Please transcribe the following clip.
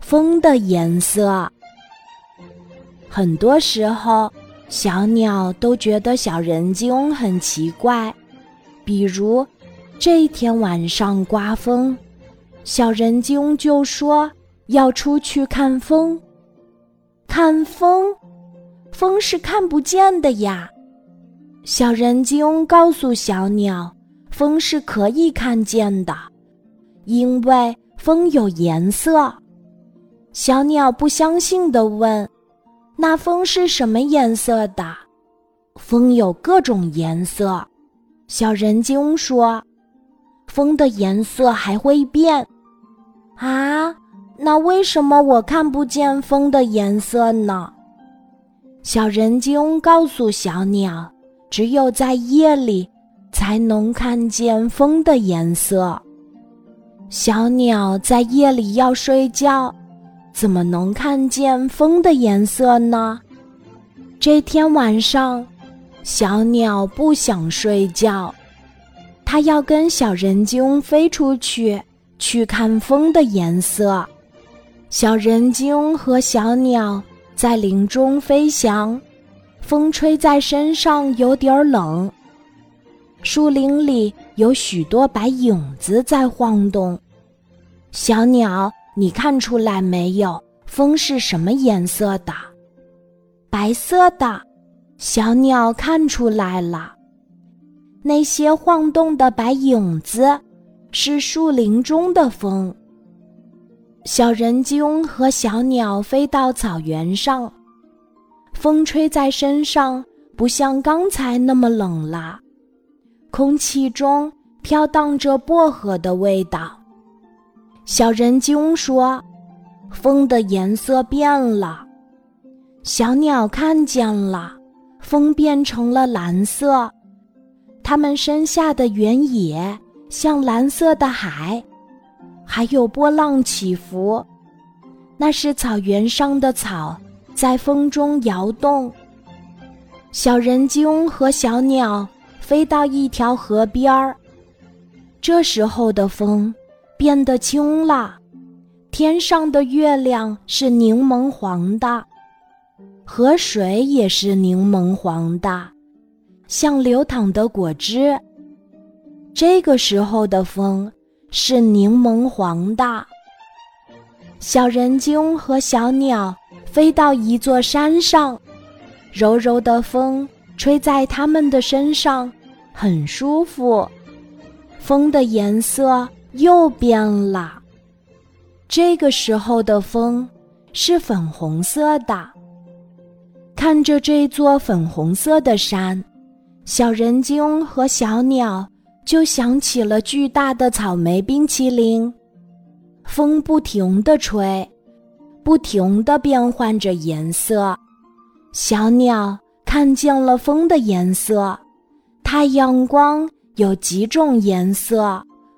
风的颜色。很多时候，小鸟都觉得小人精很奇怪。比如，这一天晚上刮风，小人精就说要出去看风。看风，风是看不见的呀。小人精告诉小鸟，风是可以看见的，因为风有颜色。小鸟不相信地问：“那风是什么颜色的？”风有各种颜色。小人精说：“风的颜色还会变。”啊，那为什么我看不见风的颜色呢？小人精告诉小鸟：“只有在夜里，才能看见风的颜色。小鸟在夜里要睡觉。”怎么能看见风的颜色呢？这天晚上，小鸟不想睡觉，它要跟小人精飞出去，去看风的颜色。小人精和小鸟在林中飞翔，风吹在身上有点冷。树林里有许多白影子在晃动，小鸟。你看出来没有？风是什么颜色的？白色的。小鸟看出来了，那些晃动的白影子是树林中的风。小人精和小鸟飞到草原上，风吹在身上，不像刚才那么冷了，空气中飘荡着薄荷的味道。小人精说：“风的颜色变了。”小鸟看见了，风变成了蓝色。它们身下的原野像蓝色的海，还有波浪起伏，那是草原上的草在风中摇动。小人精和小鸟飞到一条河边儿，这时候的风。变得轻了，天上的月亮是柠檬黄的，河水也是柠檬黄的，像流淌的果汁。这个时候的风是柠檬黄的。小人精和小鸟飞到一座山上，柔柔的风吹在他们的身上，很舒服。风的颜色。又变了。这个时候的风是粉红色的。看着这座粉红色的山，小人精和小鸟就想起了巨大的草莓冰淇淋。风不停地吹，不停地变换着颜色。小鸟看见了风的颜色，太阳光有几种颜色。